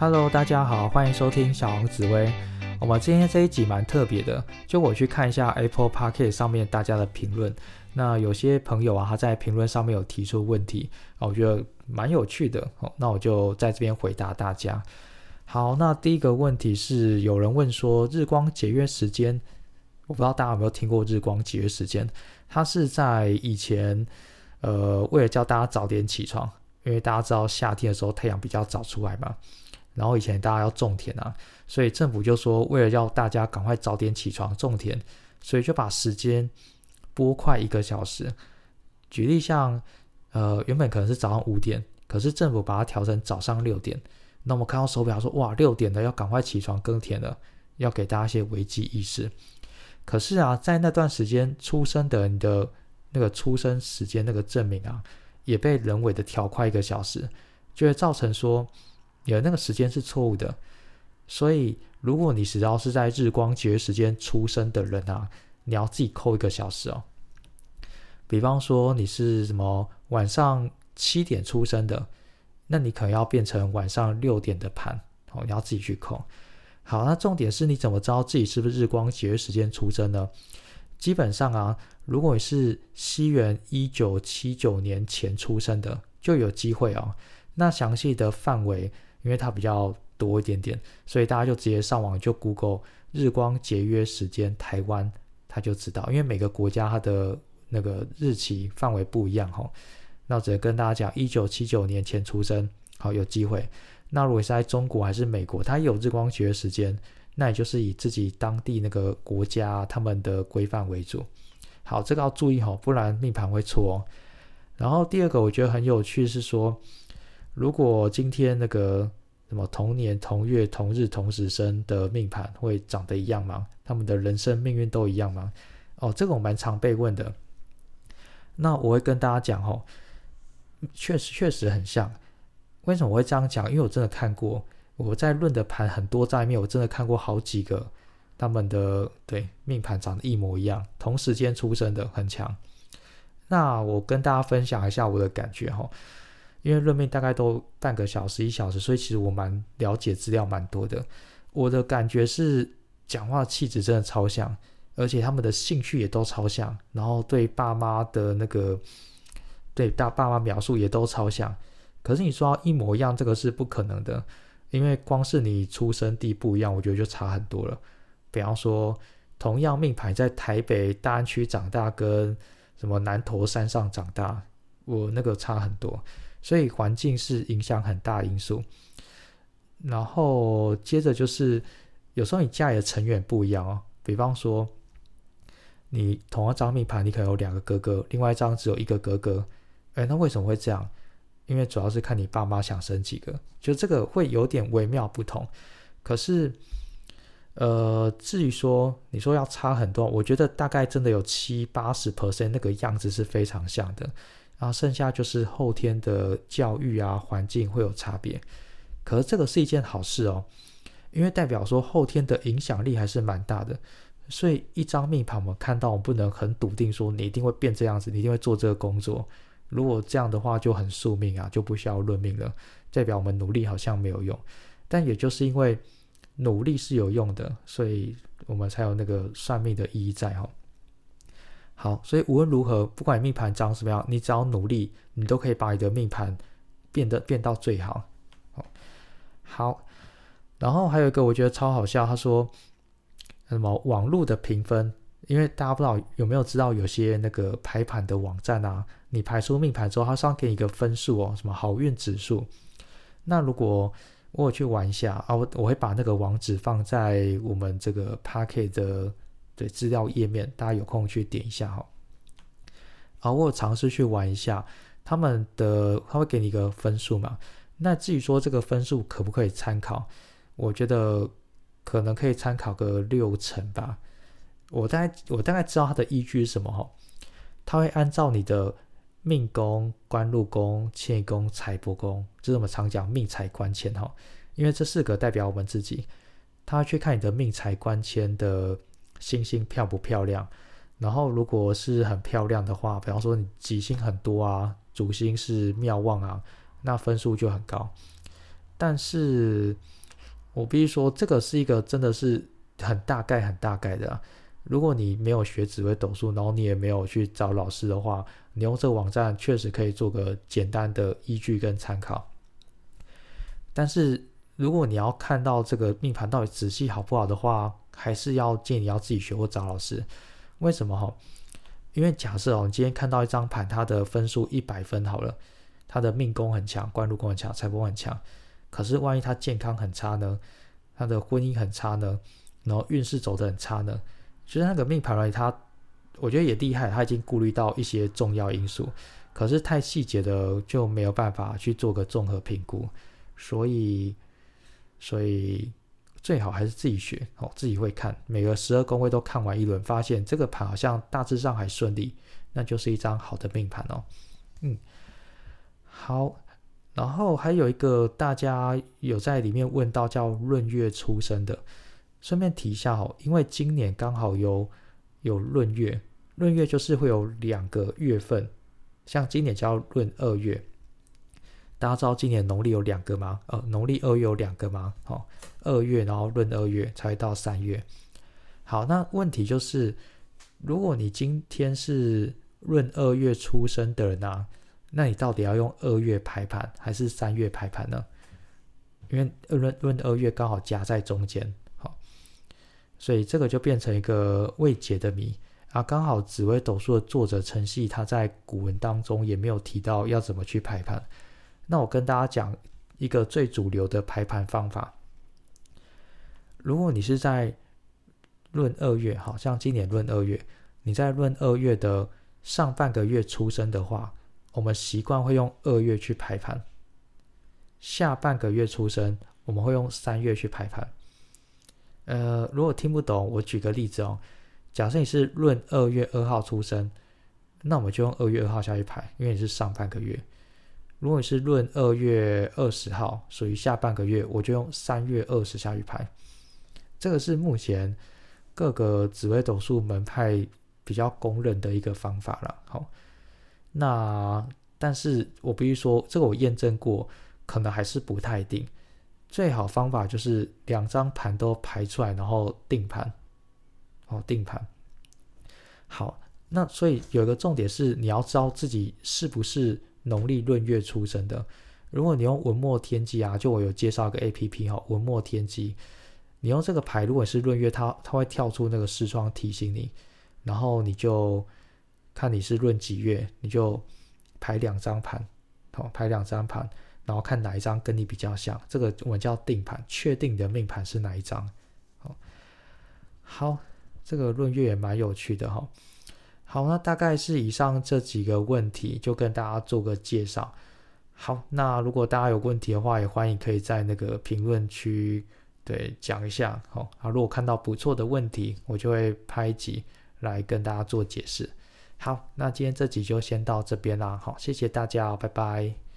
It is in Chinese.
Hello，大家好，欢迎收听小王紫薇。我们今天这一集蛮特别的，就我去看一下 Apple p o c k 上面大家的评论。那有些朋友啊，他在评论上面有提出问题，我觉得蛮有趣的。那我就在这边回答大家。好，那第一个问题是有人问说日光节约时间，我不知道大家有没有听过日光节约时间？它是在以前，呃，为了叫大家早点起床，因为大家知道夏天的时候太阳比较早出来嘛。然后以前大家要种田啊，所以政府就说为了要大家赶快早点起床种田，所以就把时间拨快一个小时。举例像，呃，原本可能是早上五点，可是政府把它调成早上六点。那我们看到手表说，哇，六点了，要赶快起床耕田了，要给大家一些危机意识。可是啊，在那段时间出生的你的那个出生时间那个证明啊，也被人为的调快一个小时，就会造成说。你的那个时间是错误的，所以如果你只要是在日光节约时间出生的人啊，你要自己扣一个小时哦。比方说你是什么晚上七点出生的，那你可能要变成晚上六点的盘哦，你要自己去扣。好，那重点是你怎么知道自己是不是日光节约时间出生呢？基本上啊，如果你是西元一九七九年前出生的，就有机会哦。那详细的范围。因为它比较多一点点，所以大家就直接上网就 Google 日光节约时间台湾，他就知道。因为每个国家它的那个日期范围不一样哈。那只能跟大家讲，一九七九年前出生，好有机会。那如果是在中国还是美国，它有日光节约时间，那也就是以自己当地那个国家他们的规范为主。好，这个要注意哈，不然命盘会错哦。然后第二个我觉得很有趣是说。如果今天那个什么同年同月同日同时生的命盘会长得一样吗？他们的人生命运都一样吗？哦，这个我蛮常被问的。那我会跟大家讲哦，确实确实很像。为什么我会这样讲？因为我真的看过，我在论的盘很多在面，我真的看过好几个他们的对命盘长得一模一样，同时间出生的很强。那我跟大家分享一下我的感觉哈。因为论命大概都半个小时一小时，所以其实我蛮了解资料蛮多的。我的感觉是讲话气质真的超像，而且他们的兴趣也都超像，然后对爸妈的那个对大爸妈描述也都超像。可是你说一模一样，这个是不可能的，因为光是你出生地不一样，我觉得就差很多了。比方说，同样命牌在台北大安区长大，跟什么南投山上长大，我那个差很多。所以环境是影响很大因素，然后接着就是有时候你家里的成员不一样哦，比方说你同一张命盘，你可能有两个哥哥，另外一张只有一个哥哥，哎，那为什么会这样？因为主要是看你爸妈想生几个，就这个会有点微妙不同。可是，呃，至于说你说要差很多，我觉得大概真的有七八十 percent 那个样子是非常像的。然后剩下就是后天的教育啊，环境会有差别，可是这个是一件好事哦，因为代表说后天的影响力还是蛮大的。所以一张命盘我们看到，我们不能很笃定说你一定会变这样子，你一定会做这个工作。如果这样的话就很宿命啊，就不需要论命了，代表我们努力好像没有用。但也就是因为努力是有用的，所以我们才有那个算命的意义在哈。好，所以无论如何，不管你命盘长什么样，你只要努力，你都可以把你的命盘变得变到最好。好，然后还有一个我觉得超好笑，他说什么网络的评分，因为大家不知道有没有知道有些那个排盘的网站啊，你排出命盘之后，它上给你一个分数哦，什么好运指数。那如果我去玩一下啊，我我会把那个网址放在我们这个 p a c k e t 的。对资料页面，大家有空去点一下哈。啊，我有尝试去玩一下，他们的他会给你一个分数嘛？那至于说这个分数可不可以参考，我觉得可能可以参考个六成吧。我大概我大概知道它的依据是什么哈？他会按照你的命宫、官禄宫、迁移宫、财帛宫，就是我们常讲命财官迁哈。因为这四个代表我们自己，他去看你的命财官迁的。星星漂不漂亮？然后如果是很漂亮的话，比方说你吉星很多啊，主星是妙望啊，那分数就很高。但是我必须说，这个是一个真的是很大概、很大概的。如果你没有学紫微斗数，然后你也没有去找老师的话，你用这个网站确实可以做个简单的依据跟参考。但是如果你要看到这个命盘到底仔细好不好的话，还是要建议你要自己学或找老师。为什么哈？因为假设哦，你今天看到一张盘，它的分数一百分好了，它的命宫很强，官禄宫很强，财帛很强。可是万一他健康很差呢？他的婚姻很差呢？然后运势走得很差呢？其实那个命盘里，他我觉得也厉害，他已经顾虑到一些重要因素，可是太细节的就没有办法去做个综合评估，所以所以最好还是自己学哦，自己会看每个十二宫位都看完一轮，发现这个盘好像大致上还顺利，那就是一张好的命盘哦。嗯，好，然后还有一个大家有在里面问到叫闰月出生的。顺便提一下哦，因为今年刚好有有闰月，闰月就是会有两个月份，像今年叫闰二月。大家知道今年农历有两个吗？呃，农历二月有两个吗？哦，二月然后闰二月才会到三月。好，那问题就是，如果你今天是闰二月出生的人啊，那你到底要用二月排盘还是三月排盘呢？因为闰闰二月刚好夹在中间。好所以这个就变成一个未解的谜啊！刚好紫微斗数的作者陈曦他在古文当中也没有提到要怎么去排盘。那我跟大家讲一个最主流的排盘方法。如果你是在闰二月，好像今年闰二月，你在闰二月的上半个月出生的话，我们习惯会用二月去排盘；下半个月出生，我们会用三月去排盘。呃，如果听不懂，我举个例子哦。假设你是闰二月二号出生，那我们就用二月二号下去排，因为你是上半个月。如果你是论二月二十号，属于下半个月，我就用三月二十下去排。这个是目前各个紫微斗数门派比较公认的一个方法了。好，那但是我必须说，这个我验证过，可能还是不太定。最好方法就是两张盘都排出来，然后定盘，哦，定盘。好，那所以有一个重点是，你要知道自己是不是农历闰月出生的。如果你用文墨天机啊，就我有介绍一个 A P P 哈，文墨天机，你用这个牌，如果是闰月，它它会跳出那个视窗提醒你，然后你就看你是闰几月，你就排两张盘，好，排两张盘。然后看哪一张跟你比较像，这个我们叫定盘，确定你的命盘是哪一张。好，好，这个闰月也蛮有趣的哈。好，那大概是以上这几个问题，就跟大家做个介绍。好，那如果大家有问题的话，也欢迎可以在那个评论区对讲一下。好，啊，如果看到不错的问题，我就会拍一集来跟大家做解释。好，那今天这集就先到这边啦。好，谢谢大家，拜拜。